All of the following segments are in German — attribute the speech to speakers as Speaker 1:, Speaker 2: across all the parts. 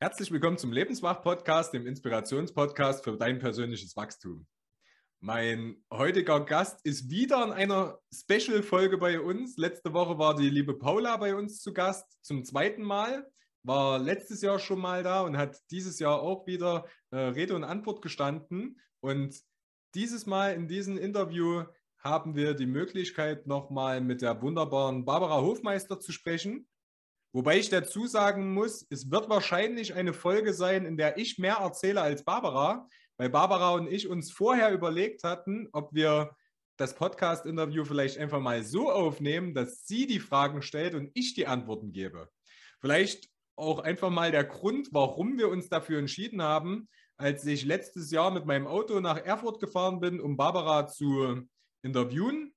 Speaker 1: Herzlich willkommen zum Lebenswach-Podcast, dem Inspirationspodcast für dein persönliches Wachstum. Mein heutiger Gast ist wieder in einer Special-Folge bei uns. Letzte Woche war die liebe Paula bei uns zu Gast zum zweiten Mal. War letztes Jahr schon mal da und hat dieses Jahr auch wieder äh, Rede und Antwort gestanden. Und dieses Mal in diesem Interview haben wir die Möglichkeit, nochmal mit der wunderbaren Barbara Hofmeister zu sprechen. Wobei ich dazu sagen muss, es wird wahrscheinlich eine Folge sein, in der ich mehr erzähle als Barbara, weil Barbara und ich uns vorher überlegt hatten, ob wir das Podcast-Interview vielleicht einfach mal so aufnehmen, dass sie die Fragen stellt und ich die Antworten gebe. Vielleicht auch einfach mal der Grund, warum wir uns dafür entschieden haben, als ich letztes Jahr mit meinem Auto nach Erfurt gefahren bin, um Barbara zu interviewen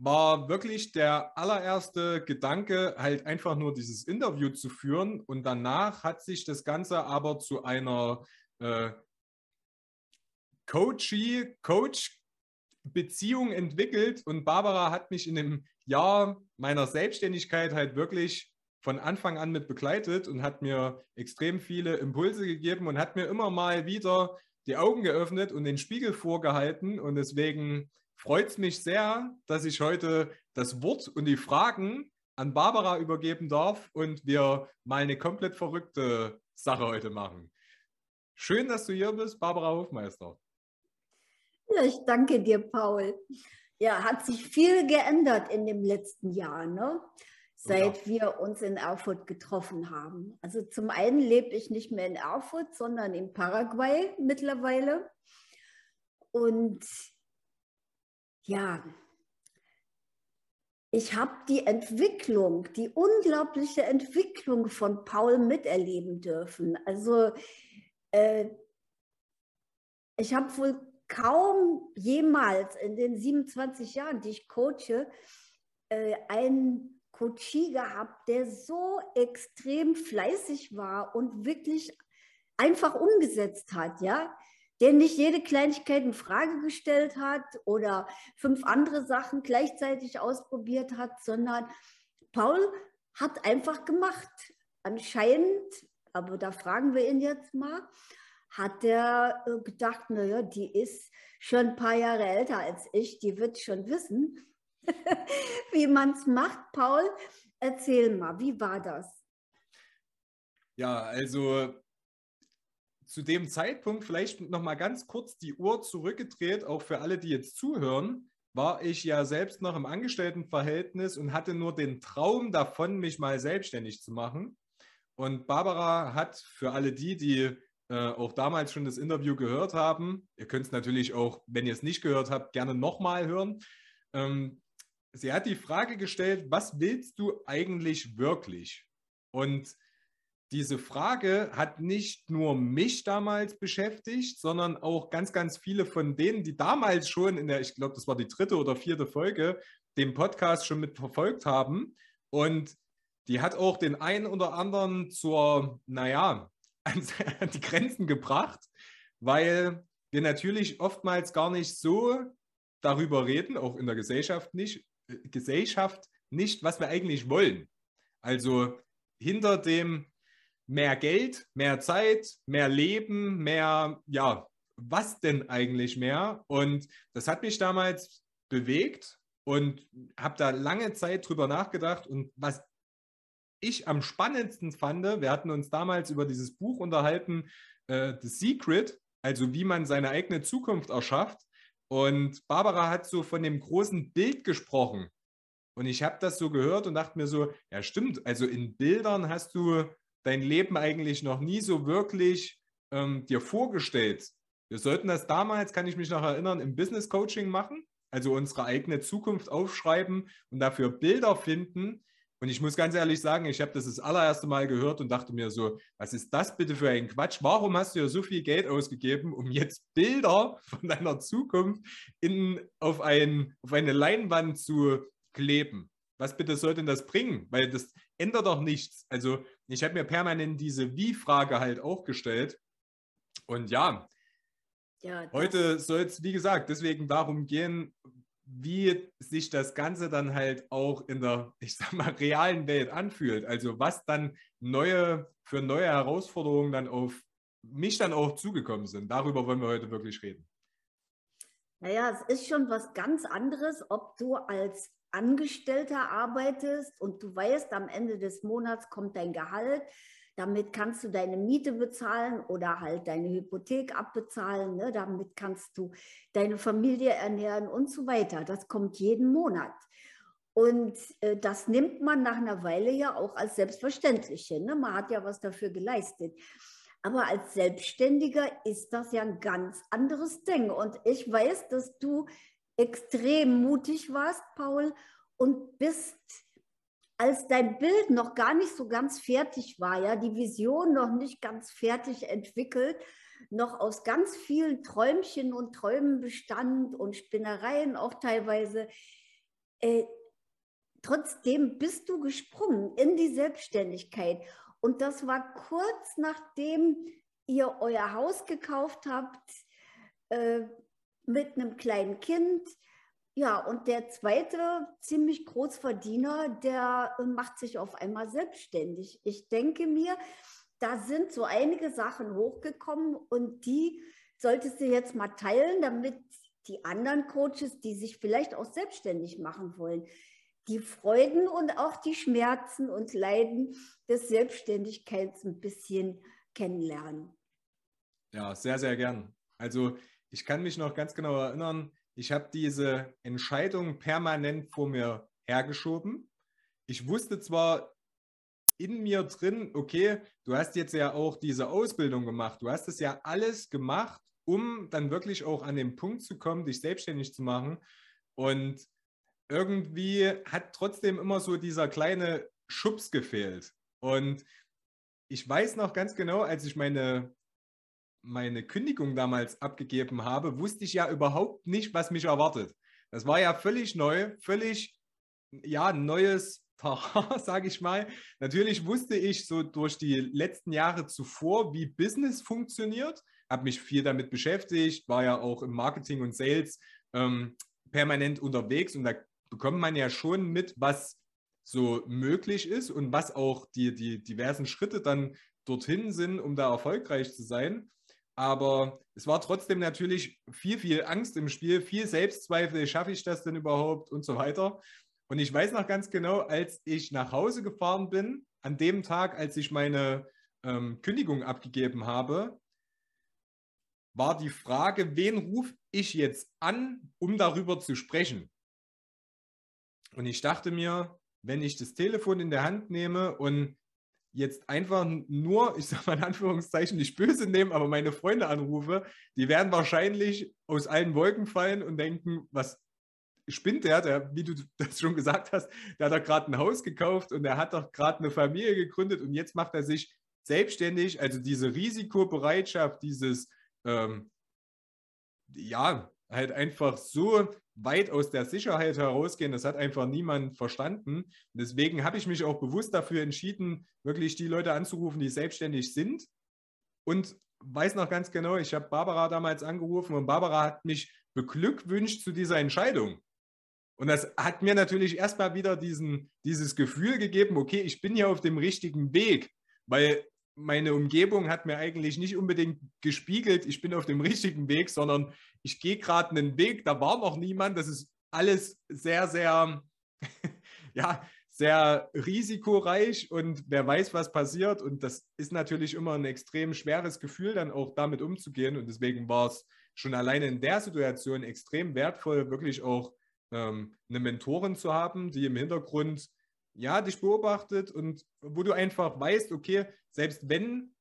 Speaker 1: war wirklich der allererste Gedanke, halt einfach nur dieses Interview zu führen. Und danach hat sich das Ganze aber zu einer äh, Coachie, Coach-Beziehung entwickelt. Und Barbara hat mich in dem Jahr meiner Selbstständigkeit halt wirklich von Anfang an mit begleitet und hat mir extrem viele Impulse gegeben und hat mir immer mal wieder die Augen geöffnet und den Spiegel vorgehalten. Und deswegen freut es mich sehr, dass ich heute das Wort und die Fragen an Barbara übergeben darf und wir mal eine komplett verrückte Sache heute machen. Schön, dass du hier bist, Barbara Hofmeister.
Speaker 2: Ja, ich danke dir, Paul. Ja, hat sich viel geändert in dem letzten Jahr, ne? seit ja. wir uns in Erfurt getroffen haben. Also zum einen lebe ich nicht mehr in Erfurt, sondern in Paraguay mittlerweile. Und ja, ich habe die Entwicklung, die unglaubliche Entwicklung von Paul miterleben dürfen. Also äh, ich habe wohl kaum jemals in den 27 Jahren, die ich coache, äh, einen Coachie gehabt, der so extrem fleißig war und wirklich einfach umgesetzt hat, ja der nicht jede Kleinigkeit in Frage gestellt hat oder fünf andere Sachen gleichzeitig ausprobiert hat, sondern Paul hat einfach gemacht. Anscheinend, aber da fragen wir ihn jetzt mal, hat er äh, gedacht, naja, die ist schon ein paar Jahre älter als ich, die wird schon wissen, wie man es macht. Paul, erzähl mal, wie war das?
Speaker 1: Ja, also zu dem Zeitpunkt, vielleicht noch mal ganz kurz die Uhr zurückgedreht, auch für alle, die jetzt zuhören, war ich ja selbst noch im Angestelltenverhältnis und hatte nur den Traum davon, mich mal selbstständig zu machen. Und Barbara hat für alle die, die äh, auch damals schon das Interview gehört haben, ihr könnt es natürlich auch, wenn ihr es nicht gehört habt, gerne nochmal hören. Ähm, sie hat die Frage gestellt, was willst du eigentlich wirklich? Und diese Frage hat nicht nur mich damals beschäftigt, sondern auch ganz, ganz viele von denen, die damals schon in der, ich glaube, das war die dritte oder vierte Folge, den Podcast schon mit verfolgt haben. Und die hat auch den einen oder anderen zur, naja, an die Grenzen gebracht, weil wir natürlich oftmals gar nicht so darüber reden, auch in der Gesellschaft nicht, äh, Gesellschaft nicht, was wir eigentlich wollen. Also hinter dem mehr Geld, mehr Zeit, mehr Leben, mehr, ja, was denn eigentlich mehr? Und das hat mich damals bewegt und habe da lange Zeit drüber nachgedacht. Und was ich am spannendsten fand, wir hatten uns damals über dieses Buch unterhalten, äh, The Secret, also wie man seine eigene Zukunft erschafft. Und Barbara hat so von dem großen Bild gesprochen. Und ich habe das so gehört und dachte mir so, ja stimmt, also in Bildern hast du dein Leben eigentlich noch nie so wirklich ähm, dir vorgestellt. Wir sollten das damals, kann ich mich noch erinnern, im Business Coaching machen, also unsere eigene Zukunft aufschreiben und dafür Bilder finden. Und ich muss ganz ehrlich sagen, ich habe das das allererste Mal gehört und dachte mir so, was ist das bitte für ein Quatsch? Warum hast du ja so viel Geld ausgegeben, um jetzt Bilder von deiner Zukunft in, auf, ein, auf eine Leinwand zu kleben? Was bitte soll denn das bringen? Weil das ändert doch nichts. Also ich habe mir permanent diese Wie-Frage halt auch gestellt. Und ja, ja heute soll es, wie gesagt, deswegen darum gehen, wie sich das Ganze dann halt auch in der, ich sag mal, realen Welt anfühlt. Also was dann neue, für neue Herausforderungen dann auf mich dann auch zugekommen sind. Darüber wollen wir heute wirklich reden.
Speaker 2: Naja, es ist schon was ganz anderes, ob du als Angestellter arbeitest und du weißt, am Ende des Monats kommt dein Gehalt. Damit kannst du deine Miete bezahlen oder halt deine Hypothek abbezahlen. Ne? Damit kannst du deine Familie ernähren und so weiter. Das kommt jeden Monat. Und äh, das nimmt man nach einer Weile ja auch als selbstverständlich. Ne? Man hat ja was dafür geleistet. Aber als Selbstständiger ist das ja ein ganz anderes Ding. Und ich weiß, dass du extrem mutig warst, Paul, und bist, als dein Bild noch gar nicht so ganz fertig war, ja, die Vision noch nicht ganz fertig entwickelt, noch aus ganz vielen Träumchen und Träumen bestand und Spinnereien auch teilweise. Äh, trotzdem bist du gesprungen in die Selbstständigkeit. Und das war kurz nachdem ihr euer Haus gekauft habt äh, mit einem kleinen Kind. Ja, und der zweite ziemlich Großverdiener, der äh, macht sich auf einmal selbstständig. Ich denke mir, da sind so einige Sachen hochgekommen und die solltest du jetzt mal teilen, damit die anderen Coaches, die sich vielleicht auch selbstständig machen wollen, die Freuden und auch die Schmerzen und Leiden des Selbstständigkeits ein bisschen kennenlernen.
Speaker 1: Ja, sehr, sehr gern. Also ich kann mich noch ganz genau erinnern, ich habe diese Entscheidung permanent vor mir hergeschoben. Ich wusste zwar in mir drin, okay, du hast jetzt ja auch diese Ausbildung gemacht, du hast es ja alles gemacht, um dann wirklich auch an den Punkt zu kommen, dich selbstständig zu machen. Und irgendwie hat trotzdem immer so dieser kleine Schubs gefehlt. Und ich weiß noch ganz genau, als ich meine, meine Kündigung damals abgegeben habe, wusste ich ja überhaupt nicht, was mich erwartet. Das war ja völlig neu, völlig, ja, neues Terrain, sage ich mal. Natürlich wusste ich so durch die letzten Jahre zuvor, wie Business funktioniert, habe mich viel damit beschäftigt, war ja auch im Marketing und Sales ähm, permanent unterwegs und da bekommt man ja schon mit, was so möglich ist und was auch die, die diversen Schritte dann dorthin sind, um da erfolgreich zu sein. Aber es war trotzdem natürlich viel, viel Angst im Spiel, viel Selbstzweifel, schaffe ich das denn überhaupt und so weiter. Und ich weiß noch ganz genau, als ich nach Hause gefahren bin, an dem Tag, als ich meine ähm, Kündigung abgegeben habe, war die Frage, wen rufe ich jetzt an, um darüber zu sprechen? Und ich dachte mir, wenn ich das Telefon in der Hand nehme und jetzt einfach nur, ich sage mal in Anführungszeichen, nicht böse nehmen, aber meine Freunde anrufe, die werden wahrscheinlich aus allen Wolken fallen und denken, was spinnt der, der, wie du das schon gesagt hast, der hat doch gerade ein Haus gekauft und er hat doch gerade eine Familie gegründet und jetzt macht er sich selbstständig. Also diese Risikobereitschaft, dieses, ähm, ja, halt einfach so weit aus der Sicherheit herausgehen, das hat einfach niemand verstanden. Deswegen habe ich mich auch bewusst dafür entschieden, wirklich die Leute anzurufen, die selbstständig sind. Und weiß noch ganz genau, ich habe Barbara damals angerufen und Barbara hat mich beglückwünscht zu dieser Entscheidung. Und das hat mir natürlich erstmal wieder diesen, dieses Gefühl gegeben, okay, ich bin hier auf dem richtigen Weg, weil meine Umgebung hat mir eigentlich nicht unbedingt gespiegelt, ich bin auf dem richtigen Weg, sondern ich gehe gerade einen Weg, da war noch niemand. Das ist alles sehr, sehr, ja, sehr risikoreich und wer weiß, was passiert. Und das ist natürlich immer ein extrem schweres Gefühl, dann auch damit umzugehen. Und deswegen war es schon alleine in der Situation extrem wertvoll, wirklich auch ähm, eine Mentorin zu haben, die im Hintergrund ja, dich beobachtet und wo du einfach weißt, okay, selbst wenn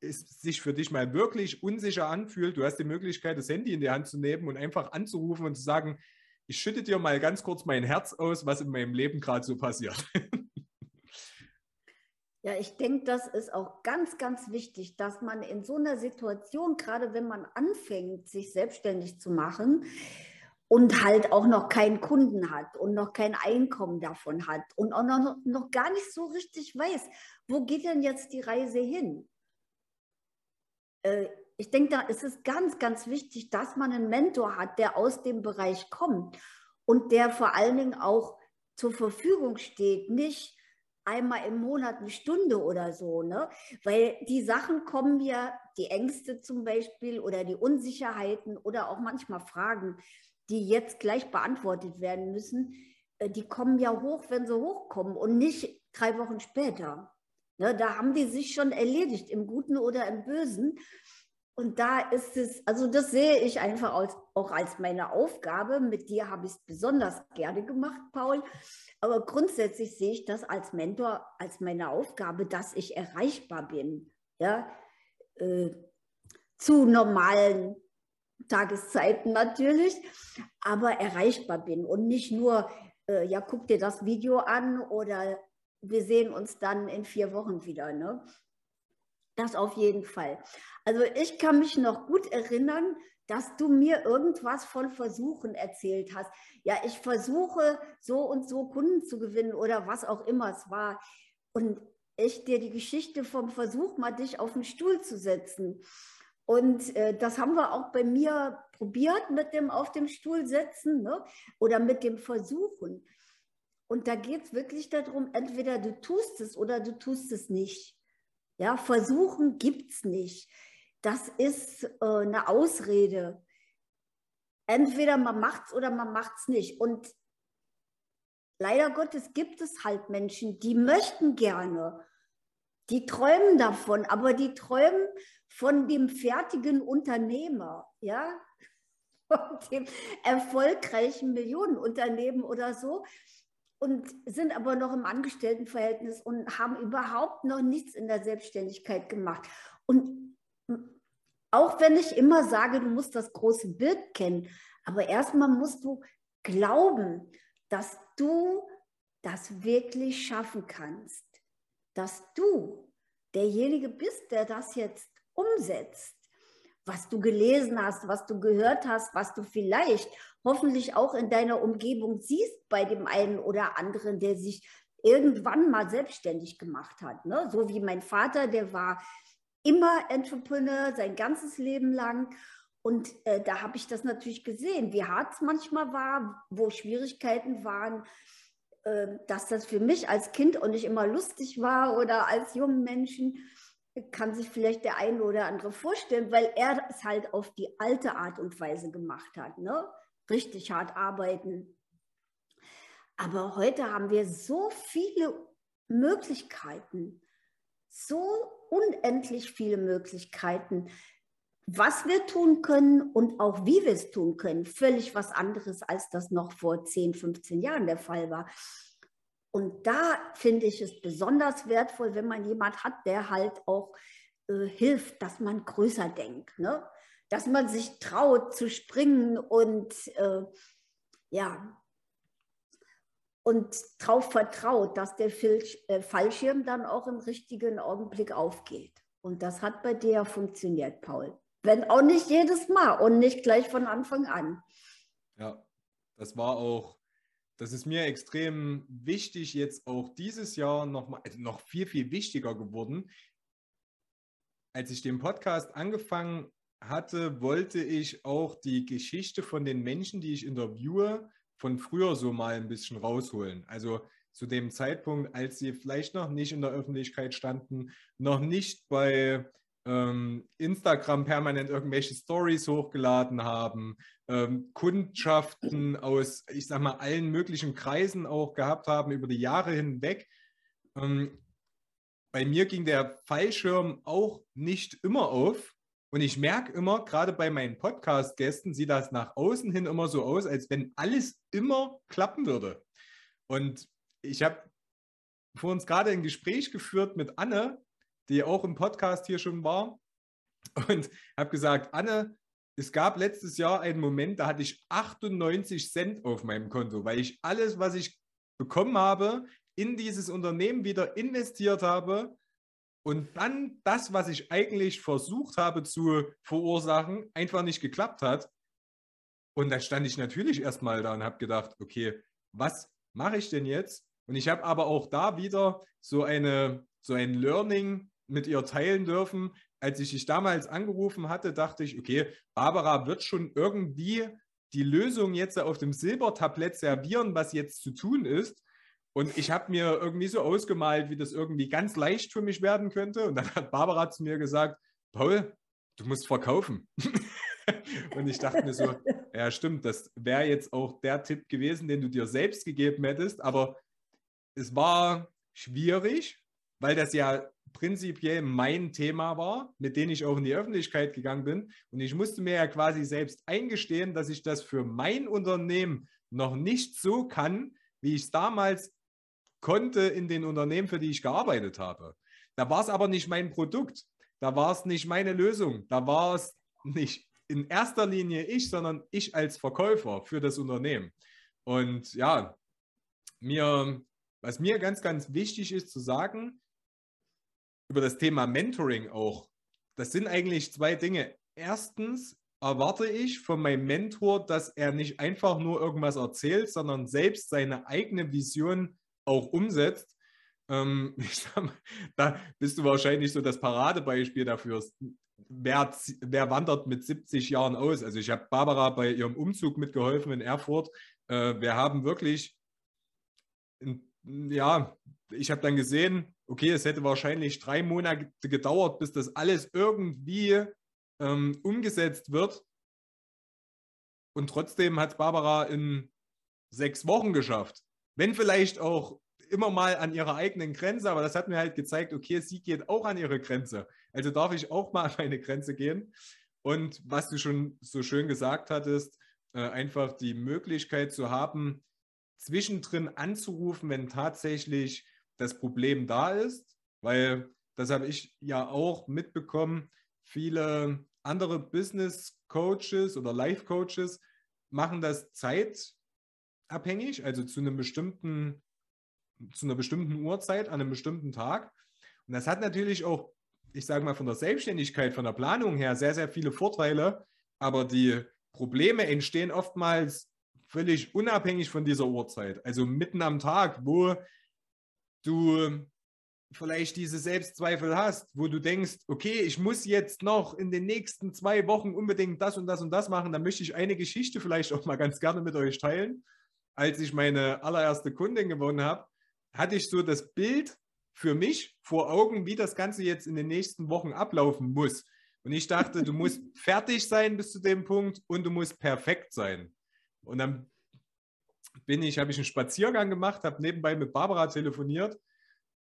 Speaker 1: es sich für dich mal wirklich unsicher anfühlt, du hast die Möglichkeit, das Handy in die Hand zu nehmen und einfach anzurufen und zu sagen, ich schütte dir mal ganz kurz mein Herz aus, was in meinem Leben gerade so passiert.
Speaker 2: Ja, ich denke, das ist auch ganz, ganz wichtig, dass man in so einer Situation, gerade wenn man anfängt, sich selbstständig zu machen, und halt auch noch keinen Kunden hat und noch kein Einkommen davon hat und auch noch, noch gar nicht so richtig weiß, wo geht denn jetzt die Reise hin? Äh, ich denke, da ist es ganz, ganz wichtig, dass man einen Mentor hat, der aus dem Bereich kommt und der vor allen Dingen auch zur Verfügung steht, nicht einmal im Monat eine Stunde oder so, ne? Weil die Sachen kommen ja, die Ängste zum Beispiel oder die Unsicherheiten oder auch manchmal Fragen, die jetzt gleich beantwortet werden müssen, äh, die kommen ja hoch, wenn sie hochkommen und nicht drei Wochen später. Ne? Da haben die sich schon erledigt, im Guten oder im Bösen. Und da ist es, also das sehe ich einfach als, auch als meine Aufgabe. Mit dir habe ich es besonders gerne gemacht, Paul. Aber grundsätzlich sehe ich das als Mentor, als meine Aufgabe, dass ich erreichbar bin. Ja, äh, zu normalen Tageszeiten natürlich, aber erreichbar bin und nicht nur, äh, ja, guck dir das Video an oder wir sehen uns dann in vier Wochen wieder. Ne? Das auf jeden Fall. Also ich kann mich noch gut erinnern, dass du mir irgendwas von Versuchen erzählt hast. Ja, ich versuche so und so Kunden zu gewinnen oder was auch immer es war. Und ich dir die Geschichte vom Versuch, mal dich auf den Stuhl zu setzen. Und äh, das haben wir auch bei mir probiert mit dem auf dem Stuhl setzen ne? oder mit dem Versuchen. Und da geht es wirklich darum, entweder du tust es oder du tust es nicht. Ja, versuchen gibt es nicht. Das ist äh, eine Ausrede. Entweder man macht es oder man macht es nicht. Und leider Gottes gibt es halt Menschen, die möchten gerne, die träumen davon, aber die träumen von dem fertigen Unternehmer, ja, von dem erfolgreichen Millionenunternehmen oder so und sind aber noch im Angestelltenverhältnis und haben überhaupt noch nichts in der Selbstständigkeit gemacht. Und auch wenn ich immer sage, du musst das große Bild kennen, aber erstmal musst du glauben, dass du das wirklich schaffen kannst, dass du derjenige bist, der das jetzt umsetzt was du gelesen hast, was du gehört hast, was du vielleicht hoffentlich auch in deiner Umgebung siehst bei dem einen oder anderen, der sich irgendwann mal selbstständig gemacht hat. Ne? So wie mein Vater, der war immer Entrepreneur sein ganzes Leben lang. Und äh, da habe ich das natürlich gesehen, wie hart es manchmal war, wo Schwierigkeiten waren, äh, dass das für mich als Kind auch nicht immer lustig war oder als jungen Menschen kann sich vielleicht der eine oder andere vorstellen, weil er es halt auf die alte Art und Weise gemacht hat. Ne? Richtig hart arbeiten. Aber heute haben wir so viele Möglichkeiten, so unendlich viele Möglichkeiten, was wir tun können und auch wie wir es tun können. Völlig was anderes, als das noch vor 10, 15 Jahren der Fall war. Und da finde ich es besonders wertvoll, wenn man jemand hat, der halt auch äh, hilft, dass man größer denkt, ne? dass man sich traut zu springen und äh, ja und darauf vertraut, dass der äh, Fallschirm dann auch im richtigen Augenblick aufgeht. Und das hat bei dir funktioniert, Paul. Wenn auch nicht jedes Mal und nicht gleich von Anfang an.
Speaker 1: Ja, das war auch das ist mir extrem wichtig, jetzt auch dieses Jahr noch, mal, also noch viel, viel wichtiger geworden. Als ich den Podcast angefangen hatte, wollte ich auch die Geschichte von den Menschen, die ich interviewe, von früher so mal ein bisschen rausholen. Also zu dem Zeitpunkt, als sie vielleicht noch nicht in der Öffentlichkeit standen, noch nicht bei ähm, Instagram permanent irgendwelche Stories hochgeladen haben, ähm, Kundschaften aus, ich sag mal, allen möglichen Kreisen auch gehabt haben über die Jahre hinweg. Ähm, bei mir ging der Fallschirm auch nicht immer auf. Und ich merke immer, gerade bei meinen Podcast-Gästen sieht das nach außen hin immer so aus, als wenn alles immer klappen würde. Und ich habe vor uns gerade ein Gespräch geführt mit Anne, die auch im Podcast hier schon war. Und habe gesagt, Anne, es gab letztes Jahr einen Moment, da hatte ich 98 Cent auf meinem Konto, weil ich alles, was ich bekommen habe, in dieses Unternehmen wieder investiert habe und dann das, was ich eigentlich versucht habe zu verursachen, einfach nicht geklappt hat. Und da stand ich natürlich erstmal da und habe gedacht, okay, was mache ich denn jetzt? Und ich habe aber auch da wieder so eine so ein Learning mit ihr teilen dürfen, als ich dich damals angerufen hatte, dachte ich, okay, Barbara wird schon irgendwie die Lösung jetzt auf dem Silbertablett servieren, was jetzt zu tun ist. Und ich habe mir irgendwie so ausgemalt, wie das irgendwie ganz leicht für mich werden könnte. Und dann hat Barbara zu mir gesagt, Paul, du musst verkaufen. und ich dachte mir so, ja stimmt, das wäre jetzt auch der Tipp gewesen, den du dir selbst gegeben hättest. Aber es war schwierig, weil das ja prinzipiell mein Thema war, mit dem ich auch in die Öffentlichkeit gegangen bin. Und ich musste mir ja quasi selbst eingestehen, dass ich das für mein Unternehmen noch nicht so kann, wie ich es damals konnte in den Unternehmen, für die ich gearbeitet habe. Da war es aber nicht mein Produkt, da war es nicht meine Lösung, da war es nicht in erster Linie ich, sondern ich als Verkäufer für das Unternehmen. Und ja, mir, was mir ganz, ganz wichtig ist zu sagen, über das Thema Mentoring auch, das sind eigentlich zwei Dinge. Erstens erwarte ich von meinem Mentor, dass er nicht einfach nur irgendwas erzählt, sondern selbst seine eigene Vision auch umsetzt. Ähm, mal, da bist du wahrscheinlich so das Paradebeispiel dafür. Wer, wer wandert mit 70 Jahren aus? Also ich habe Barbara bei ihrem Umzug mitgeholfen in Erfurt. Äh, wir haben wirklich, ja, ich habe dann gesehen, okay, es hätte wahrscheinlich drei Monate gedauert, bis das alles irgendwie ähm, umgesetzt wird. Und trotzdem hat Barbara in sechs Wochen geschafft. Wenn vielleicht auch immer mal an ihrer eigenen Grenze, aber das hat mir halt gezeigt, okay, sie geht auch an ihre Grenze. Also darf ich auch mal an meine Grenze gehen. Und was du schon so schön gesagt hattest, äh, einfach die Möglichkeit zu haben, zwischendrin anzurufen, wenn tatsächlich das Problem da ist, weil das habe ich ja auch mitbekommen, viele andere Business Coaches oder Life Coaches machen das zeitabhängig, also zu einem bestimmten zu einer bestimmten Uhrzeit an einem bestimmten Tag. Und das hat natürlich auch, ich sage mal, von der Selbstständigkeit, von der Planung her sehr, sehr viele Vorteile. Aber die Probleme entstehen oftmals völlig unabhängig von dieser Uhrzeit. Also mitten am Tag, wo du vielleicht diese Selbstzweifel hast, wo du denkst, okay, ich muss jetzt noch in den nächsten zwei Wochen unbedingt das und das und das machen, dann möchte ich eine Geschichte vielleicht auch mal ganz gerne mit euch teilen. Als ich meine allererste Kundin gewonnen habe, hatte ich so das Bild für mich vor Augen, wie das Ganze jetzt in den nächsten Wochen ablaufen muss. Und ich dachte, du musst fertig sein bis zu dem Punkt und du musst perfekt sein. Und dann bin ich, habe ich einen Spaziergang gemacht, habe nebenbei mit Barbara telefoniert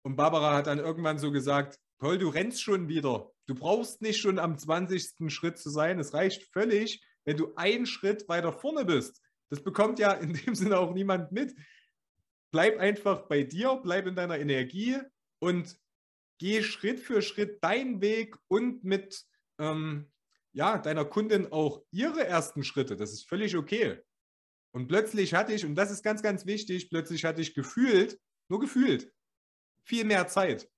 Speaker 1: und Barbara hat dann irgendwann so gesagt, Paul, du rennst schon wieder. Du brauchst nicht schon am 20. Schritt zu sein. Es reicht völlig, wenn du einen Schritt weiter vorne bist. Das bekommt ja in dem Sinne auch niemand mit bleib einfach bei dir, bleib in deiner Energie und geh Schritt für Schritt deinen Weg und mit ähm, ja, deiner Kundin auch ihre ersten Schritte. Das ist völlig okay. Und plötzlich hatte ich, und das ist ganz, ganz wichtig, plötzlich hatte ich gefühlt, nur gefühlt, viel mehr Zeit.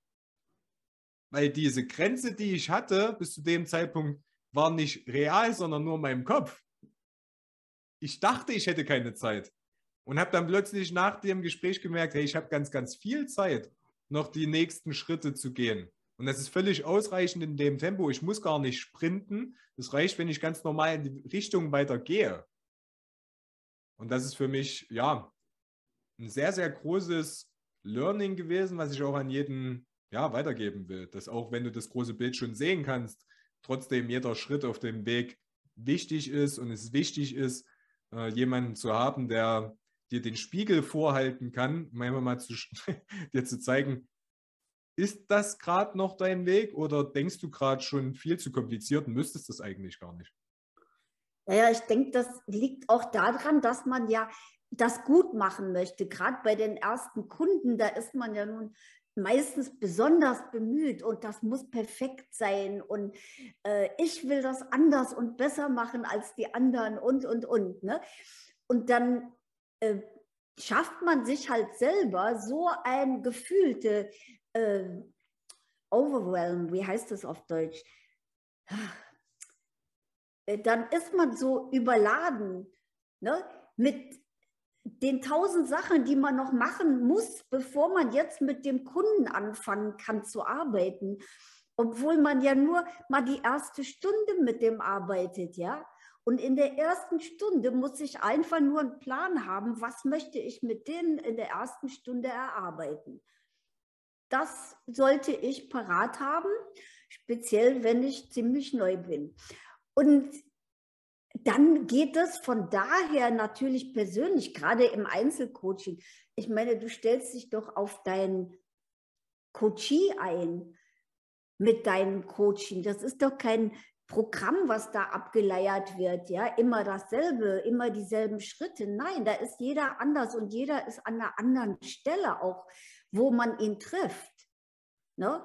Speaker 1: Weil diese Grenze, die ich hatte bis zu dem Zeitpunkt, war nicht real, sondern nur in meinem Kopf. Ich dachte, ich hätte keine Zeit und habe dann plötzlich nach dem Gespräch gemerkt, hey, ich habe ganz, ganz viel Zeit, noch die nächsten Schritte zu gehen. Und das ist völlig ausreichend in dem Tempo. Ich muss gar nicht sprinten. Es reicht, wenn ich ganz normal in die Richtung weiter gehe. Und das ist für mich, ja, ein sehr, sehr großes Learning gewesen, was ich auch an jeden ja, weitergeben will. Dass auch wenn du das große Bild schon sehen kannst, trotzdem jeder Schritt auf dem Weg wichtig ist und es wichtig ist, äh, jemanden zu haben, der dir den Spiegel vorhalten kann, manchmal mal zu, dir zu zeigen, ist das gerade noch dein Weg oder denkst du gerade schon viel zu kompliziert und müsstest das eigentlich gar nicht?
Speaker 2: Naja, ich denke, das liegt auch daran, dass man ja das gut machen möchte. Gerade bei den ersten Kunden, da ist man ja nun meistens besonders bemüht und das muss perfekt sein und äh, ich will das anders und besser machen als die anderen und, und, und. Ne? Und dann äh, schafft man sich halt selber so ein gefühlte äh, Overwhelm, wie heißt das auf Deutsch? Äh, dann ist man so überladen ne, mit den tausend Sachen, die man noch machen muss, bevor man jetzt mit dem Kunden anfangen kann zu arbeiten. obwohl man ja nur mal die erste Stunde mit dem arbeitet, ja. Und in der ersten Stunde muss ich einfach nur einen Plan haben, was möchte ich mit denen in der ersten Stunde erarbeiten. Das sollte ich parat haben, speziell wenn ich ziemlich neu bin. Und dann geht es von daher natürlich persönlich, gerade im Einzelcoaching. Ich meine, du stellst dich doch auf deinen Coachie ein mit deinem Coaching. Das ist doch kein Programm, was da abgeleiert wird, ja, immer dasselbe, immer dieselben Schritte. Nein, da ist jeder anders und jeder ist an einer anderen Stelle auch, wo man ihn trifft. Ne?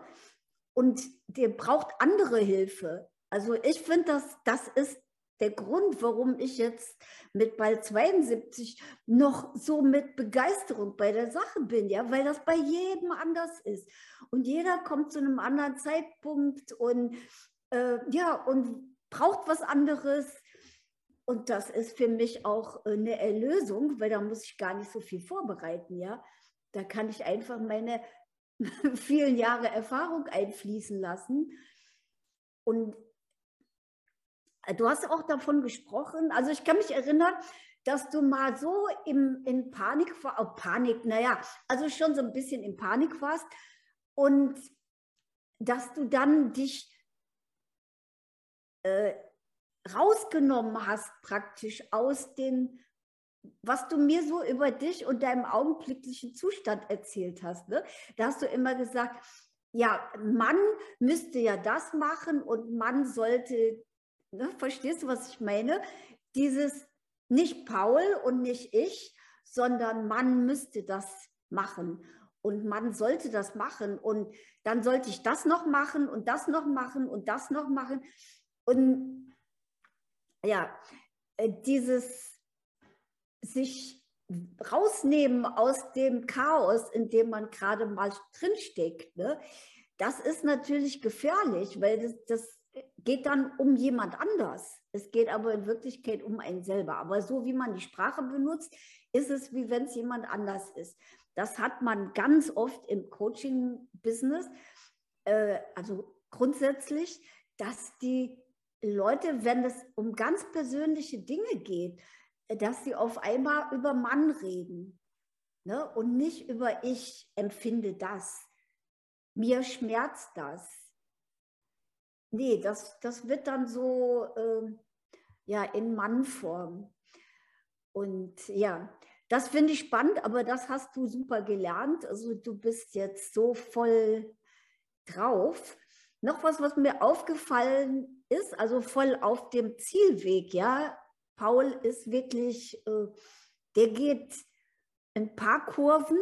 Speaker 2: Und der braucht andere Hilfe. Also ich finde, das, das ist der Grund, warum ich jetzt mit bald 72 noch so mit Begeisterung bei der Sache bin, ja, weil das bei jedem anders ist. Und jeder kommt zu einem anderen Zeitpunkt und äh, ja, und braucht was anderes. Und das ist für mich auch eine Erlösung, weil da muss ich gar nicht so viel vorbereiten, ja. Da kann ich einfach meine vielen Jahre Erfahrung einfließen lassen. Und Du hast auch davon gesprochen, also ich kann mich erinnern, dass du mal so im, in Panik, oh, Panik, naja, also schon so ein bisschen in Panik warst und dass du dann dich äh, rausgenommen hast praktisch aus den, was du mir so über dich und deinem augenblicklichen Zustand erzählt hast. Ne? Da hast du immer gesagt, ja, Mann müsste ja das machen und Mann sollte Ne? Verstehst du, was ich meine? Dieses nicht Paul und nicht ich, sondern man müsste das machen und man sollte das machen und dann sollte ich das noch machen und das noch machen und das noch machen. Und ja, äh, dieses sich rausnehmen aus dem Chaos, in dem man gerade mal drinsteckt, ne? das ist natürlich gefährlich, weil das, das geht dann um jemand anders. Es geht aber in Wirklichkeit um einen selber. Aber so wie man die Sprache benutzt, ist es wie wenn es jemand anders ist. Das hat man ganz oft im Coaching-Business. Äh, also grundsätzlich, dass die Leute, wenn es um ganz persönliche Dinge geht, dass sie auf einmal über Mann reden ne? und nicht über ich empfinde das. Mir schmerzt das Nee, das, das wird dann so äh, ja, in Mannform. Und ja, das finde ich spannend, aber das hast du super gelernt. Also du bist jetzt so voll drauf. Noch was, was mir aufgefallen ist, also voll auf dem Zielweg, ja. Paul ist wirklich, äh, der geht ein paar Kurven.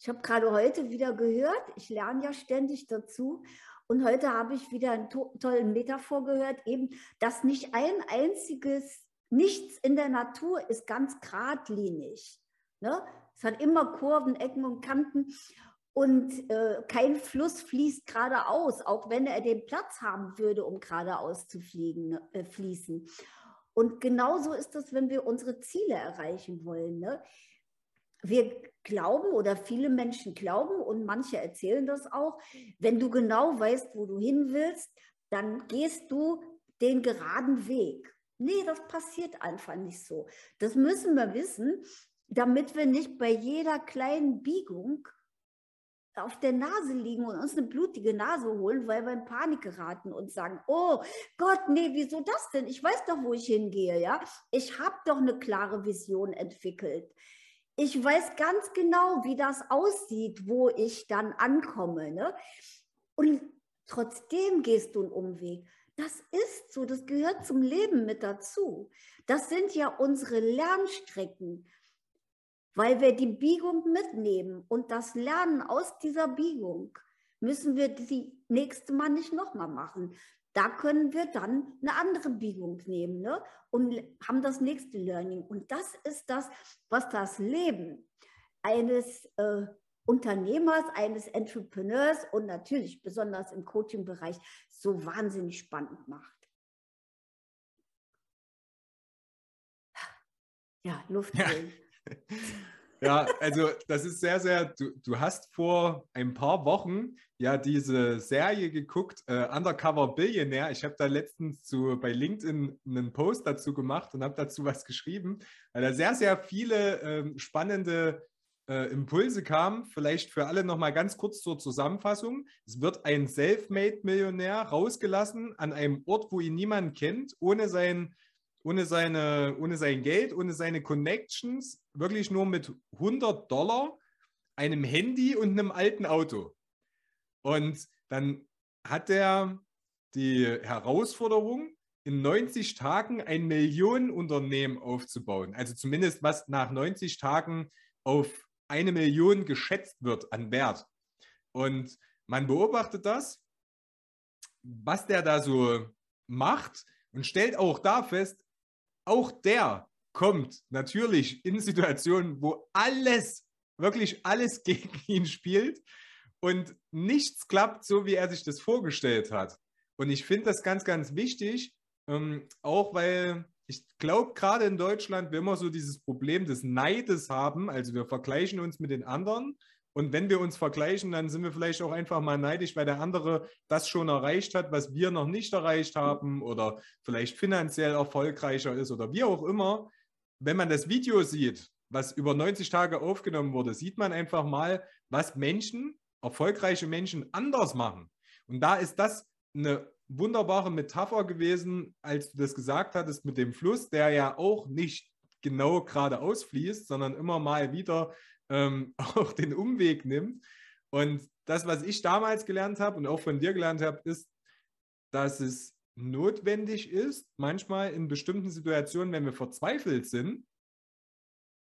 Speaker 2: Ich habe gerade heute wieder gehört, ich lerne ja ständig dazu. Und heute habe ich wieder einen to tollen Metaphor gehört, eben, dass nicht ein einziges, nichts in der Natur ist ganz geradlinig. Ne? Es hat immer Kurven, Ecken und Kanten und äh, kein Fluss fließt geradeaus, auch wenn er den Platz haben würde, um geradeaus zu fliegen, ne, äh, fließen. Und genauso ist das, wenn wir unsere Ziele erreichen wollen. Ne? Wir glauben oder viele Menschen glauben und manche erzählen das auch, wenn du genau weißt, wo du hin willst, dann gehst du den geraden Weg. Nee, das passiert einfach nicht so. Das müssen wir wissen, damit wir nicht bei jeder kleinen Biegung auf der Nase liegen und uns eine blutige Nase holen, weil wir in Panik geraten und sagen, oh Gott, nee, wieso das denn? Ich weiß doch, wo ich hingehe, ja? Ich habe doch eine klare Vision entwickelt ich weiß ganz genau, wie das aussieht, wo ich dann ankomme. Ne? Und trotzdem gehst du einen Umweg. Das ist so, das gehört zum Leben mit dazu. Das sind ja unsere Lernstrecken, weil wir die Biegung mitnehmen und das Lernen aus dieser Biegung müssen wir die nächste Mal nicht nochmal machen. Da können wir dann eine andere Biegung nehmen ne? und haben das nächste Learning. Und das ist das, was das Leben eines äh, Unternehmers, eines Entrepreneurs und natürlich besonders im Coaching-Bereich so wahnsinnig spannend macht. Ja, Luft
Speaker 1: ja. Ja, also das ist sehr, sehr, du, du hast vor ein paar Wochen ja diese Serie geguckt, äh, Undercover Billionaire. Ich habe da letztens zu, bei LinkedIn einen Post dazu gemacht und habe dazu was geschrieben, weil da sehr, sehr viele ähm, spannende äh, Impulse kamen. Vielleicht für alle nochmal ganz kurz zur Zusammenfassung. Es wird ein Selfmade-Millionär rausgelassen an einem Ort, wo ihn niemand kennt, ohne sein ohne, seine, ohne sein Geld, ohne seine Connections, wirklich nur mit 100 Dollar, einem Handy und einem alten Auto. Und dann hat er die Herausforderung, in 90 Tagen ein Millionenunternehmen aufzubauen. Also zumindest was nach 90 Tagen auf eine Million geschätzt wird an Wert. Und man beobachtet das, was der da so macht und stellt auch da fest, auch der kommt natürlich in Situationen, wo alles, wirklich alles gegen ihn spielt und nichts klappt, so wie er sich das vorgestellt hat. Und ich finde das ganz, ganz wichtig, ähm, auch weil ich glaube, gerade in Deutschland, wir immer so dieses Problem des Neides haben. Also wir vergleichen uns mit den anderen. Und wenn wir uns vergleichen, dann sind wir vielleicht auch einfach mal neidisch, weil der andere das schon erreicht hat, was wir noch nicht erreicht haben oder vielleicht finanziell erfolgreicher ist oder wie auch immer. Wenn man das Video sieht, was über 90 Tage aufgenommen wurde, sieht man einfach mal, was Menschen, erfolgreiche Menschen anders machen. Und da ist das eine wunderbare Metapher gewesen, als du das gesagt hattest mit dem Fluss, der ja auch nicht genau geradeaus fließt, sondern immer mal wieder ähm, auch den Umweg nimmt. Und das, was ich damals gelernt habe und auch von dir gelernt habe, ist, dass es notwendig ist, manchmal in bestimmten Situationen, wenn wir verzweifelt sind,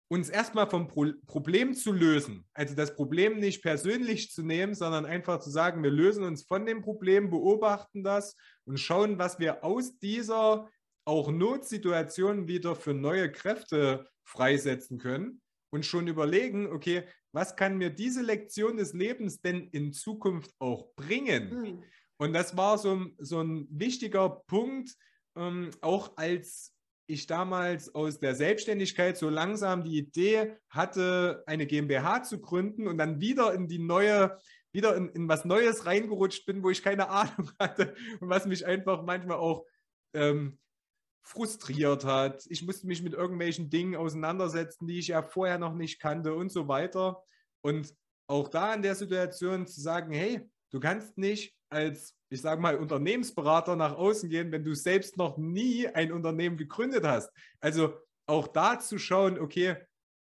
Speaker 1: uns erstmal vom Pro Problem zu lösen. Also das Problem nicht persönlich zu nehmen, sondern einfach zu sagen, wir lösen uns von dem Problem, beobachten das und schauen, was wir aus dieser auch Notsituation wieder für neue Kräfte freisetzen können und schon überlegen, okay, was kann mir diese Lektion des Lebens denn in Zukunft auch bringen? Mhm. Und das war so, so ein wichtiger Punkt, ähm, auch als ich damals aus der Selbstständigkeit so langsam die Idee hatte, eine GmbH zu gründen und dann wieder in die neue, wieder in, in was Neues reingerutscht bin, wo ich keine Ahnung hatte und was mich einfach manchmal auch ähm, frustriert hat. Ich musste mich mit irgendwelchen Dingen auseinandersetzen, die ich ja vorher noch nicht kannte und so weiter. Und auch da in der Situation zu sagen, hey, du kannst nicht als ich sage mal, Unternehmensberater nach außen gehen, wenn du selbst noch nie ein Unternehmen gegründet hast. Also auch da zu schauen, okay,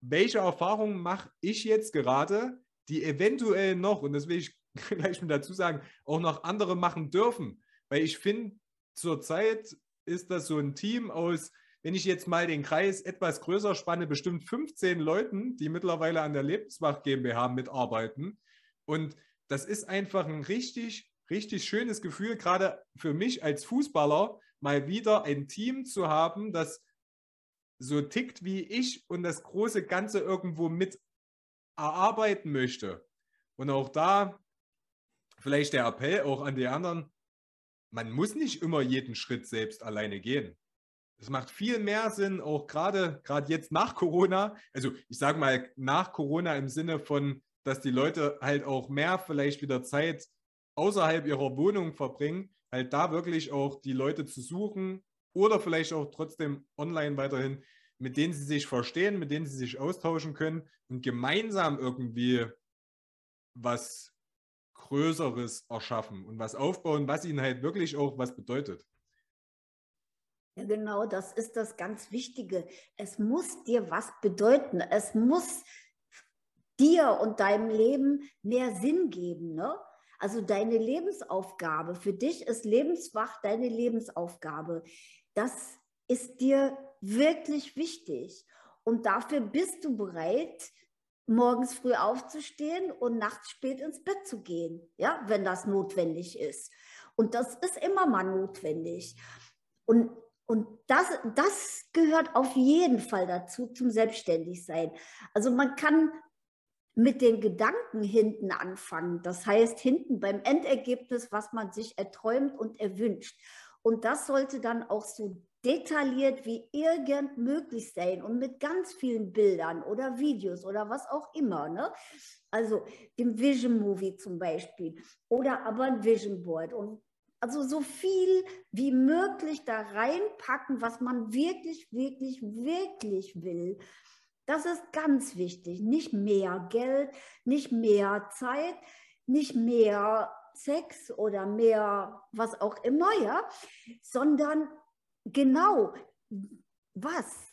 Speaker 1: welche Erfahrungen mache ich jetzt gerade, die eventuell noch, und das will ich gleich mit dazu sagen, auch noch andere machen dürfen. Weil ich finde, zurzeit ist das so ein Team aus, wenn ich jetzt mal den Kreis etwas größer spanne, bestimmt 15 Leuten, die mittlerweile an der Lebenswach GmbH mitarbeiten. Und das ist einfach ein richtig richtig schönes Gefühl, gerade für mich als Fußballer, mal wieder ein Team zu haben, das so tickt wie ich und das große Ganze irgendwo mit erarbeiten möchte. Und auch da vielleicht der Appell auch an die anderen, man muss nicht immer jeden Schritt selbst alleine gehen. Es macht viel mehr Sinn, auch gerade gerade jetzt nach Corona, also ich sage mal nach Corona im Sinne von, dass die Leute halt auch mehr vielleicht wieder Zeit außerhalb ihrer Wohnung verbringen, halt da wirklich auch die Leute zu suchen oder vielleicht auch trotzdem online weiterhin, mit denen sie sich verstehen, mit denen sie sich austauschen können und gemeinsam irgendwie was Größeres erschaffen und was aufbauen, was ihnen halt wirklich auch was bedeutet.
Speaker 2: Ja, genau, das ist das ganz Wichtige. Es muss dir was bedeuten. Es muss dir und deinem Leben mehr Sinn geben. Ne? Also deine Lebensaufgabe, für dich ist lebenswach deine Lebensaufgabe. Das ist dir wirklich wichtig. Und dafür bist du bereit, morgens früh aufzustehen und nachts spät ins Bett zu gehen, ja, wenn das notwendig ist. Und das ist immer mal notwendig. Und, und das, das gehört auf jeden Fall dazu, zum Selbstständigsein. Also man kann mit den Gedanken hinten anfangen. Das heißt, hinten beim Endergebnis, was man sich erträumt und erwünscht. Und das sollte dann auch so detailliert wie irgend möglich sein und mit ganz vielen Bildern oder Videos oder was auch immer. Ne? Also dem Vision Movie zum Beispiel oder aber ein Vision Board. Und also so viel wie möglich da reinpacken, was man wirklich, wirklich, wirklich will. Das ist ganz wichtig. Nicht mehr Geld, nicht mehr Zeit, nicht mehr Sex oder mehr was auch immer, ja, sondern genau was.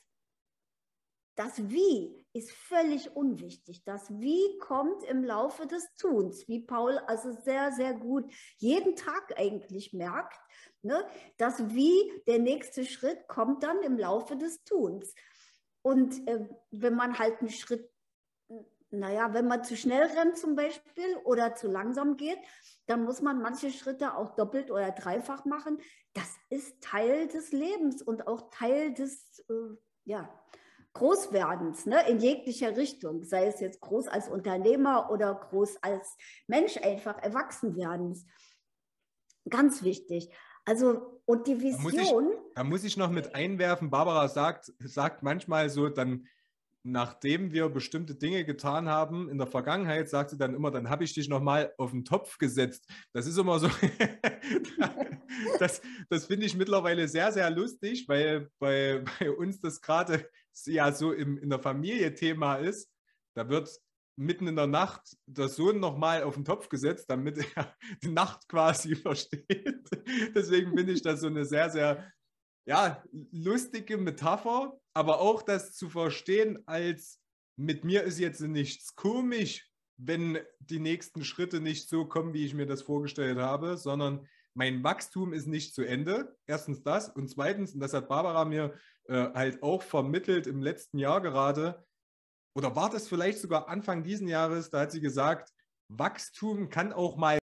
Speaker 2: Das Wie ist völlig unwichtig. Das Wie kommt im Laufe des Tuns, wie Paul also sehr, sehr gut jeden Tag eigentlich merkt. Ne? Das Wie, der nächste Schritt, kommt dann im Laufe des Tuns. Und äh, wenn man halt einen Schritt, naja, wenn man zu schnell rennt zum Beispiel oder zu langsam geht, dann muss man manche Schritte auch doppelt oder dreifach machen. Das ist Teil des Lebens und auch Teil des, äh, ja, Großwerdens, ne, in jeglicher Richtung, sei es jetzt groß als Unternehmer oder groß als Mensch einfach erwachsen werdens. Ganz wichtig. Also, und die Vision.
Speaker 1: Da muss ich, da muss ich noch mit einwerfen, Barbara sagt, sagt manchmal so, dann nachdem wir bestimmte Dinge getan haben in der Vergangenheit, sagt sie dann immer, dann habe ich dich nochmal auf den Topf gesetzt. Das ist immer so, das, das finde ich mittlerweile sehr, sehr lustig, weil bei, bei uns das gerade ja so im, in der Familie Thema ist. Da wird mitten in der Nacht der Sohn nochmal auf den Topf gesetzt, damit er die Nacht quasi versteht. Deswegen finde ich das so eine sehr, sehr ja, lustige Metapher, aber auch das zu verstehen als mit mir ist jetzt nichts komisch, wenn die nächsten Schritte nicht so kommen, wie ich mir das vorgestellt habe, sondern mein Wachstum ist nicht zu Ende. Erstens das und zweitens, und das hat Barbara mir äh, halt auch vermittelt im letzten Jahr gerade, oder war das vielleicht sogar Anfang diesen Jahres, da hat sie gesagt, Wachstum kann auch mal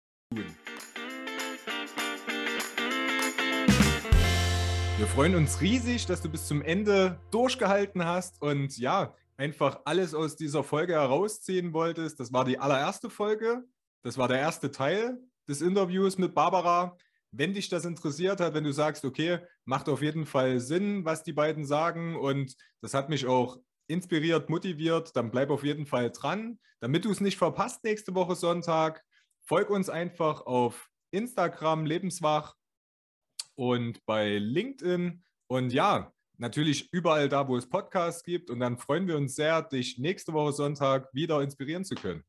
Speaker 1: Wir freuen uns riesig, dass du bis zum Ende durchgehalten hast und ja, einfach alles aus dieser Folge herausziehen wolltest. Das war die allererste Folge. Das war der erste Teil des Interviews mit Barbara. Wenn dich das interessiert hat, wenn du sagst, okay, macht auf jeden Fall Sinn, was die beiden sagen und das hat mich auch inspiriert, motiviert, dann bleib auf jeden Fall dran. Damit du es nicht verpasst nächste Woche Sonntag, folg uns einfach auf Instagram Lebenswach und bei LinkedIn. Und ja, natürlich überall da, wo es Podcasts gibt. Und dann freuen wir uns sehr, dich nächste Woche Sonntag wieder inspirieren zu können.